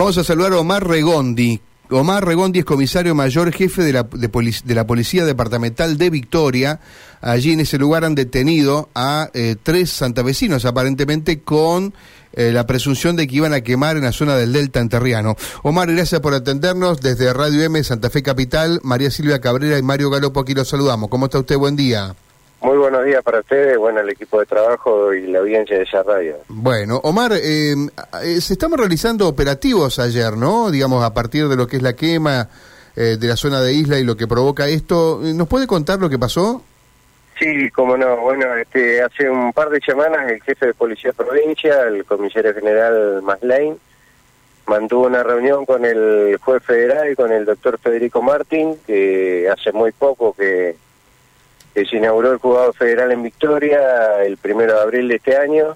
Vamos a saludar a Omar Regondi. Omar Regondi es comisario mayor jefe de la, de, la Policía Departamental de Victoria. Allí en ese lugar han detenido a eh, tres santavecinos, aparentemente con eh, la presunción de que iban a quemar en la zona del Delta Enterriano. Omar, gracias por atendernos. Desde Radio M, Santa Fe Capital, María Silvia Cabrera y Mario Galopo aquí los saludamos. ¿Cómo está usted? Buen día. Muy buenos días para ustedes, bueno, el equipo de trabajo y la audiencia de esa radio. Bueno, Omar, eh, eh, se estamos realizando operativos ayer, ¿no? Digamos, a partir de lo que es la quema eh, de la zona de isla y lo que provoca esto. ¿Nos puede contar lo que pasó? Sí, cómo no. Bueno, este, hace un par de semanas el jefe de Policía Provincia, el comisario general Maslain, mantuvo una reunión con el juez federal y con el doctor Federico Martín, que hace muy poco que que se inauguró el juzgado federal en Victoria el primero de abril de este año.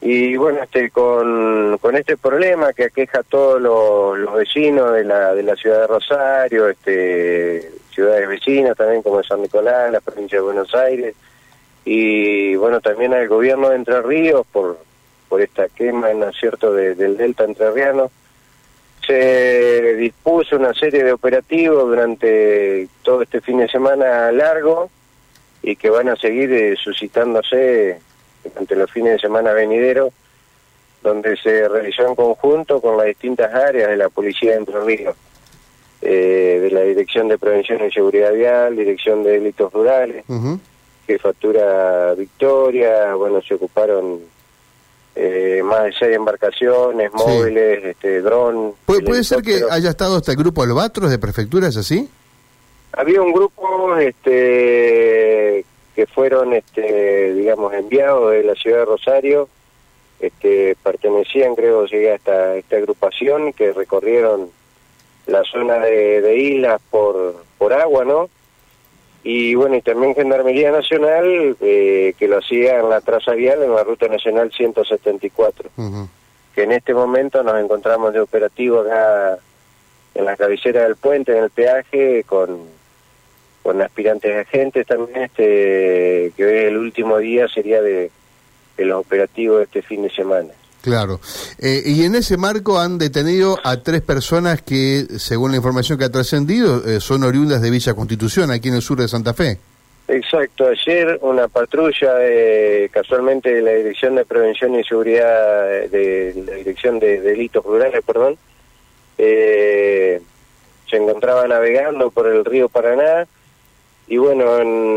Y bueno este con, con este problema que aqueja a todos los, vecinos de la de la ciudad de Rosario este ciudades vecinas también como San Nicolás la provincia de Buenos Aires y bueno también al gobierno de Entre Ríos por por esta quema en acierto del delta entrerriano se dispuso una serie de operativos durante todo este fin de semana largo y que van a seguir eh, suscitándose durante los fines de semana venideros, donde se realizó en conjunto con las distintas áreas de la Policía de Entre Ríos, eh, de la Dirección de Prevención y Seguridad Vial, Dirección de Delitos Rurales, Jefatura Victoria, bueno, se ocuparon eh, más de seis embarcaciones, móviles, este, dron. ¿Puede, ser que haya estado hasta el grupo Albatros de prefectura, ¿es así? Había un grupo este, que fueron, este, digamos, enviados de la ciudad de Rosario, este, pertenecían, creo, llegué hasta esta agrupación que recorrieron la zona de, islas por, por agua, ¿no? y bueno, y también Gendarmería Nacional, eh, que lo hacía en la traza vial en la Ruta Nacional 174, que en este momento nos encontramos de operativo acá en la cabecera del puente, en el peaje, con, con aspirantes agentes también, este que hoy el último día sería de, de los operativos de este fin de semana. Claro. Eh, y en ese marco han detenido a tres personas que, según la información que ha trascendido, eh, son oriundas de Villa Constitución, aquí en el sur de Santa Fe. Exacto. Ayer una patrulla, casualmente de la Dirección de Prevención y Seguridad, de, la Dirección de Delitos Rurales, perdón, eh, se encontraba navegando por el río Paraná y bueno,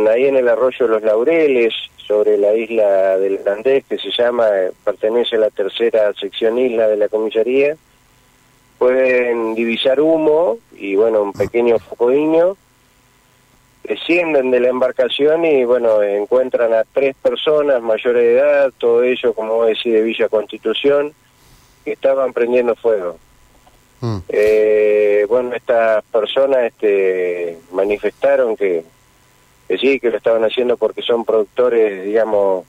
ahí en el arroyo Los Laureles, sobre la isla del Andés, que se llama, eh, pertenece a la tercera sección isla de la comisaría, pueden divisar humo y bueno, un pequeño focoiño, descienden de la embarcación y bueno, encuentran a tres personas mayores de edad, todo ello, como vos decís, de Villa Constitución, que estaban prendiendo fuego. Mm. Eh, bueno, estas personas este, manifestaron que sí, que lo estaban haciendo porque son productores, digamos,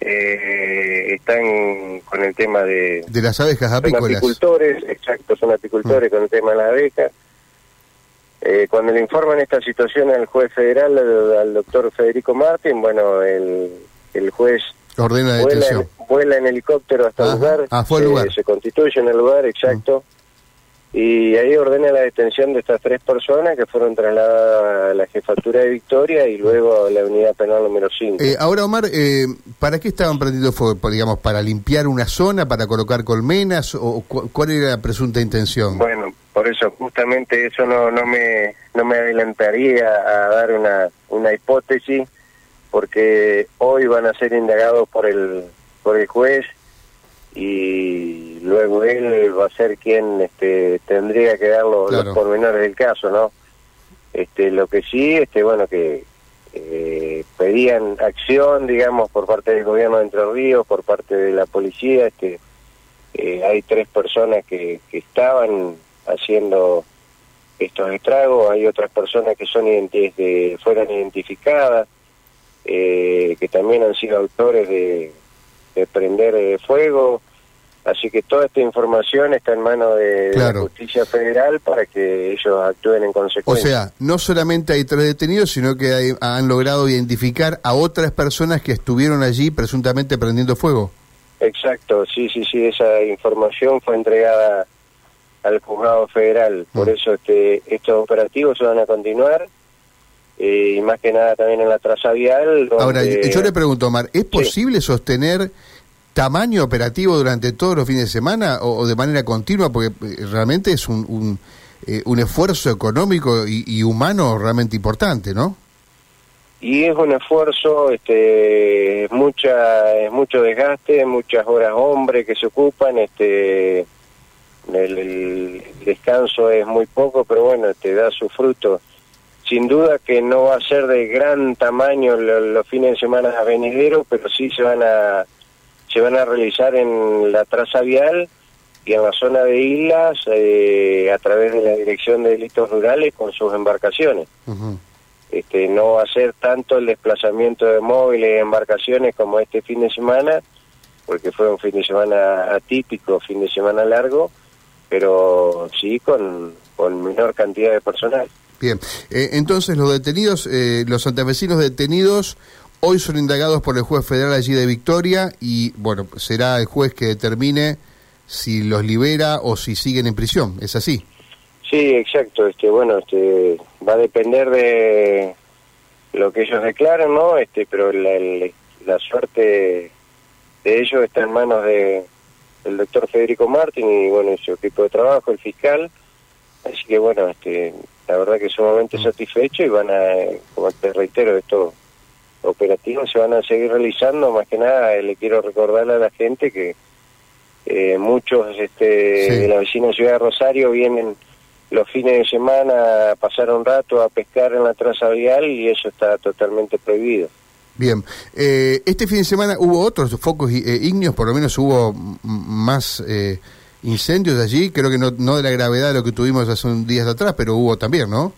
eh, están con el tema de... De las abejas apícolas. Son apicultores, exacto, son apicultores mm. con el tema de las abejas. Eh, cuando le informan esta situación al juez federal, al, doctor Federico Martín, bueno, el, el juez ordena vuela, vuela en helicóptero hasta el lugar, ah, fue el lugar. se constituye en el lugar, exacto. Y ahí ordena la detención de estas tres personas que fueron trasladadas a la jefatura de Victoria y luego a la unidad penal número 5. Eh, ahora, Omar, eh, ¿para qué estaban prendiendo fuego? Digamos, ¿Para limpiar una zona, para colocar colmenas o cuál era la presunta intención? Bueno, por eso justamente eso no, no, me, no me adelantaría a dar una, una hipótesis porque hoy van a ser indagados por el, por el juez y luego él va a ser quien este, tendría que dar los, pormenores del caso, ¿no? Este, lo que sí, este, bueno, que eh, pedían acción, digamos, por parte del gobierno de Entre Ríos, por parte de la policía, este, eh, hay tres personas que, que estaban haciendo estos estragos, hay otras personas que son que fueron identificadas, eh, que también han sido autores de de prender eh, fuego. Así que toda esta información está en manos de, la justicia federal para que ellos actúen en consecuencia. O sea, no solamente hay tres detenidos, sino que han logrado identificar a otras personas que estuvieron allí presuntamente prendiendo fuego. Exacto, sí, sí, sí, esa información fue entregada al juzgado federal, por Mm. eso este, estos operativos se van a continuar eh, y más que nada también en la traza vial. donde- Ahora, yo yo le pregunto, Omar, ¿es posible sostener tamaño operativo durante todos los fines de semana o, de manera continua? Porque eh, realmente es un, un, eh, un esfuerzo económico y, y humano realmente importante, ¿no? y es un esfuerzo, este, es mucha, es mucho desgaste, muchas horas hombre que se ocupan, este, el, descanso es muy poco, pero bueno, te da su fruto. Sin duda que no va a ser de gran tamaño lo- los fines de semana venideros, pero sí se van a se van a realizar en la traza vial y en la zona de islas eh, a través de la Dirección de Delitos Rurales con sus embarcaciones. Este, no va a ser tanto el desplazamiento de móviles y embarcaciones como este fin de semana, porque fue un fin de semana atípico, fin de semana largo, pero sí con, con menor cantidad de personal. Bien, Eh, entonces los detenidos, eh, los santafesinos detenidos, hoy son indagados por el juez federal allí de Victoria y, bueno, será el juez que determine si los libera o si siguen en prisión, ¿es así? Sí, exacto. Este, bueno, este, va a depender de lo que ellos declaran, ¿no? Este, pero la, el- la suerte de ellos está en manos de del doctor Federico Martín y bueno, su equipo de trabajo, el fiscal. Así que bueno, este, la verdad que sumamente satisfecho y van a, como te reitero, estos operativos se van a seguir realizando. Más que nada, eh, le quiero recordar a la gente que eh, muchos este, Sí. de la vecina ciudad de Rosario vienen los fines de semana a pasar un rato a pescar en la traza vial y eso está totalmente prohibido. Bien, Eh, este fin de semana hubo otros focos eh, ígneos, por lo menos hubo más eh, incendios allí, creo que no, no de la gravedad de lo que tuvimos hace un días atrás, pero hubo también, ¿no?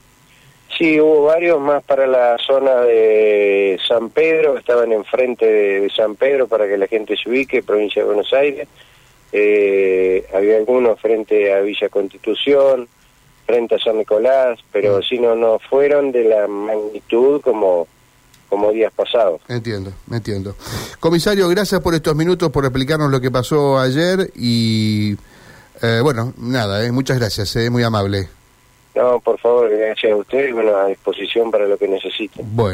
Sí, hubo varios más para la zona de San Pedro, que estaban enfrente de, de San Pedro para que la gente se ubique, provincia de Buenos Aires. Eh, había algunos frente a Villa Constitución, frente a San Nicolás, pero sí no, no fueron de la magnitud como, como días pasados. Entiendo, entiendo. Comisario, gracias por estos minutos, por explicarnos lo que pasó ayer y, eh, bueno, nada, eh, muchas gracias, eh, muy amable. No, por favor, gracias a ustedes, bueno, a disposición para lo que necesiten.